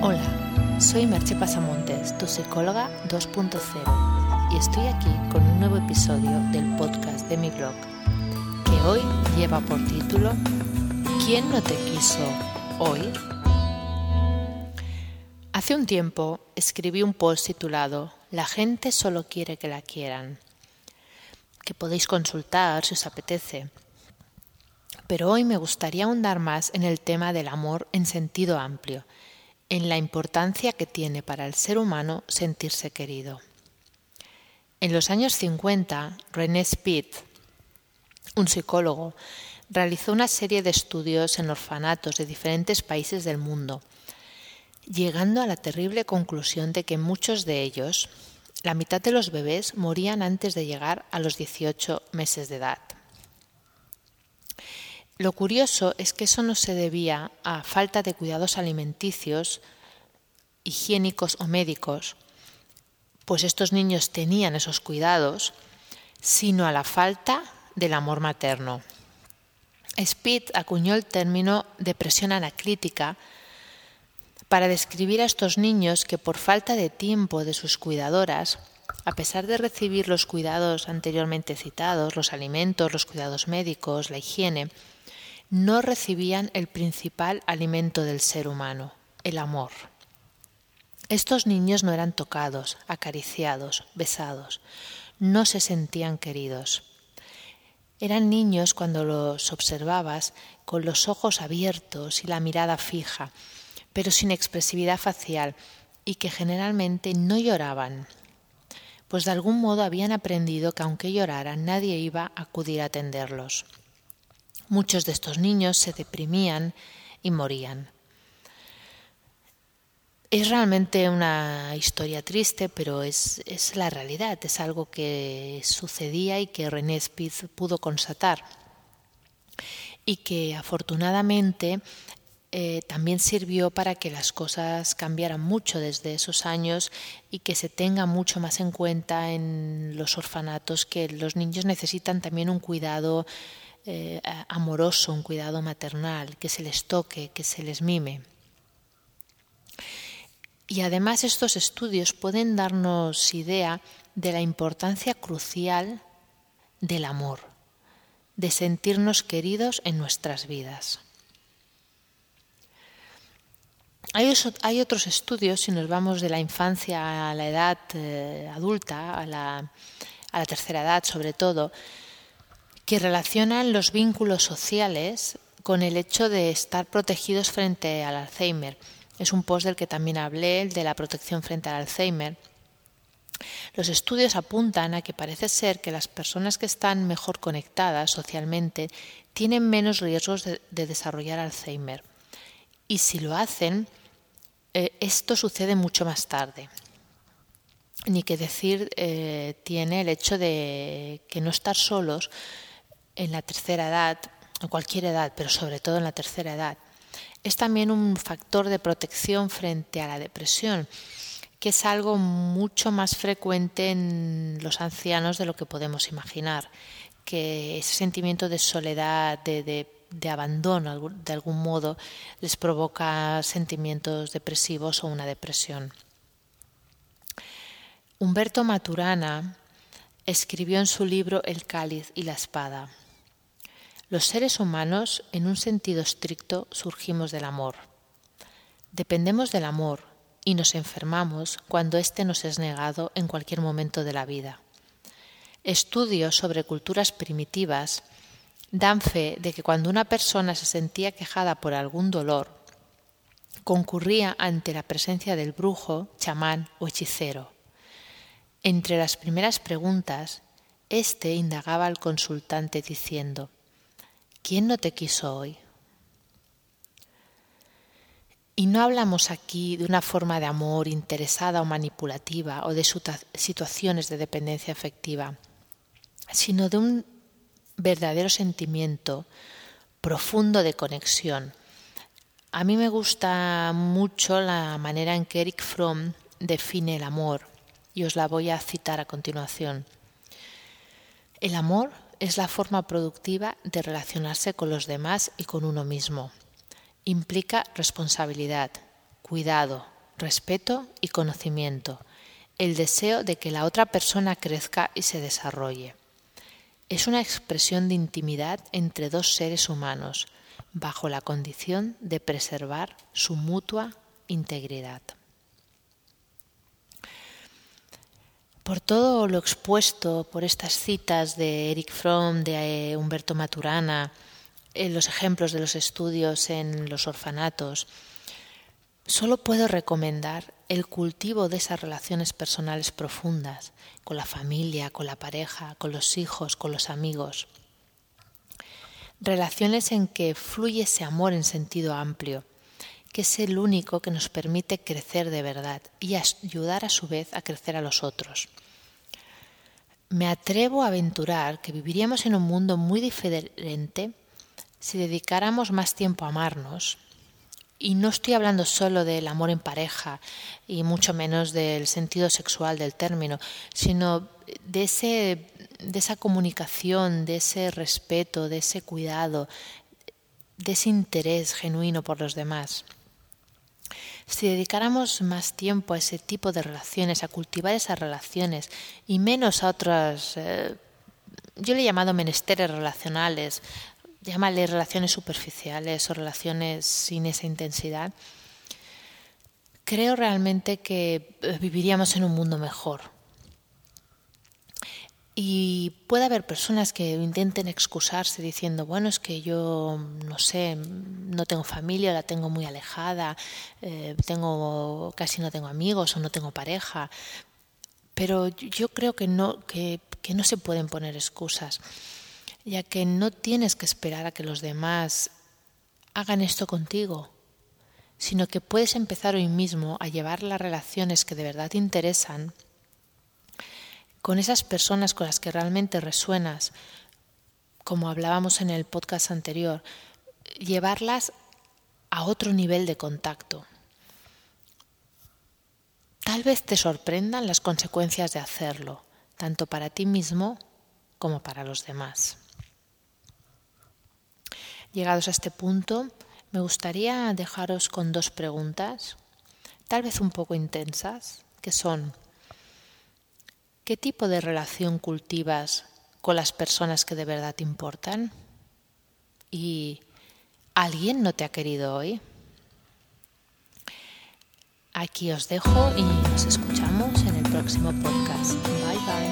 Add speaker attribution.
Speaker 1: Hola, soy Merche Pasamontes, tu psicóloga 2.0, y estoy aquí con un nuevo episodio del podcast de mi blog, que hoy lleva por título ¿Quién no te quiso hoy? Hace un tiempo escribí un post titulado La gente solo quiere que la quieran, que podéis consultar si os apetece. Pero hoy me gustaría ahondar más en el tema del amor en sentido amplio en la importancia que tiene para el ser humano sentirse querido. En los años 50, René Spitz, un psicólogo, realizó una serie de estudios en orfanatos de diferentes países del mundo, llegando a la terrible conclusión de que muchos de ellos, la mitad de los bebés, morían antes de llegar a los 18 meses de edad. Lo curioso es que eso no se debía a falta de cuidados alimenticios, higiénicos o médicos, pues estos niños tenían esos cuidados, sino a la falta del amor materno. Speed acuñó el término depresión anaclítica para describir a estos niños que por falta de tiempo de sus cuidadoras, a pesar de recibir los cuidados anteriormente citados, los alimentos, los cuidados médicos, la higiene, no recibían el principal alimento del ser humano, el amor. Estos niños no eran tocados, acariciados, besados, no se sentían queridos. Eran niños cuando los observabas con los ojos abiertos y la mirada fija, pero sin expresividad facial, y que generalmente no lloraban, pues de algún modo habían aprendido que aunque lloraran nadie iba a acudir a atenderlos. Muchos de estos niños se deprimían y morían. Es realmente una historia triste, pero es, la realidad, es algo que sucedía y que René Spitz pudo constatar y que afortunadamente eh, también sirvió para que las cosas cambiaran mucho desde esos años y que se tenga mucho más en cuenta en los orfanatos que los niños necesitan también un cuidado eh, amoroso, un cuidado maternal, que se les toque, que se les mime. Y además estos estudios pueden darnos idea de la importancia crucial del amor, de sentirnos queridos en nuestras vidas. Hay, otros estudios, si nos vamos de la infancia a la edad eh, adulta, a la tercera edad sobre todo, que relacionan los vínculos sociales con el hecho de estar protegidos frente al Alzheimer. Es un post del que también hablé, el de la protección frente al Alzheimer. Los estudios apuntan a que parece ser que las personas que están mejor conectadas socialmente tienen menos riesgos de, desarrollar Alzheimer. Y si lo hacen, eh, esto sucede mucho más tarde. Ni que decir eh, tiene el hecho de que no estar solos en la tercera edad, o cualquier edad, pero sobre todo en la tercera edad, es también un factor de protección frente a la depresión, que es algo mucho más frecuente en los ancianos de lo que podemos imaginar, que ese sentimiento de soledad, de, de abandono de algún modo, les provoca sentimientos depresivos o una depresión. Humberto Maturana escribió en su libro El cáliz y la espada. Los seres humanos, en un sentido estricto, surgimos del amor. Dependemos del amor y nos enfermamos cuando éste nos es negado en cualquier momento de la vida. Estudios sobre culturas primitivas dan fe de que cuando una persona se sentía quejada por algún dolor, concurría ante la presencia del brujo, chamán o hechicero. Entre las primeras preguntas, éste indagaba al consultante diciendo ¿Quién no te quiso hoy? Y no hablamos aquí de una forma de amor interesada o manipulativa o de situaciones de dependencia afectiva, sino de un verdadero sentimiento profundo de conexión. A mí me gusta mucho la manera en que Eric Fromm define el amor y os la voy a citar a continuación. El amor es la forma productiva de relacionarse con los demás y con uno mismo. Implica responsabilidad, cuidado, respeto y conocimiento, el deseo de que la otra persona crezca y se desarrolle. Es una expresión de intimidad entre dos seres humanos, bajo la condición de preservar su mutua integridad. Por todo lo expuesto por estas citas de Eric Fromm, de eh, Humberto Maturana, en los ejemplos de los estudios en los orfanatos, solo puedo recomendar el cultivo de esas relaciones personales profundas con la familia, con la pareja, con los hijos, con los amigos. Relaciones en que fluye ese amor en sentido amplio, que es el único que nos permite crecer de verdad y ayudar a su vez a crecer a los otros. Me atrevo a aventurar que viviríamos en un mundo muy diferente si dedicáramos más tiempo a amarnos, y no estoy hablando solo del amor en pareja y mucho menos del sentido sexual del término, sino de, ese, de esa comunicación, de ese respeto, de ese cuidado, de ese interés genuino por los demás. Si dedicáramos más tiempo a ese tipo de relaciones, a cultivar esas relaciones y menos a otras, eh, yo le he llamado menesteres relacionales, llámale relaciones superficiales o relaciones sin esa intensidad, creo realmente que eh, viviríamos en un mundo mejor. Y puede haber personas que intenten excusarse diciendo, bueno, es que yo no sé, no tengo familia, la tengo muy alejada, eh, tengo casi no tengo amigos o no tengo pareja. Pero yo creo que no, que, que no se pueden poner excusas ya que no tienes que esperar a que los demás hagan esto contigo, sino que puedes empezar hoy mismo a llevar las relaciones que de verdad te interesan con esas personas con las que realmente resuenas, como hablábamos en el podcast anterior, llevarlas a otro nivel de contacto. Tal vez te sorprendan las consecuencias de hacerlo, tanto para ti mismo como para los demás. Llegados a este punto, me gustaría dejaros con dos preguntas, tal vez un poco intensas, que son, ¿qué tipo de relación cultivas con las personas que de verdad importan? ¿Y alguien no te ha querido hoy? Aquí os dejo y nos escuchamos en el próximo podcast. Bye bye.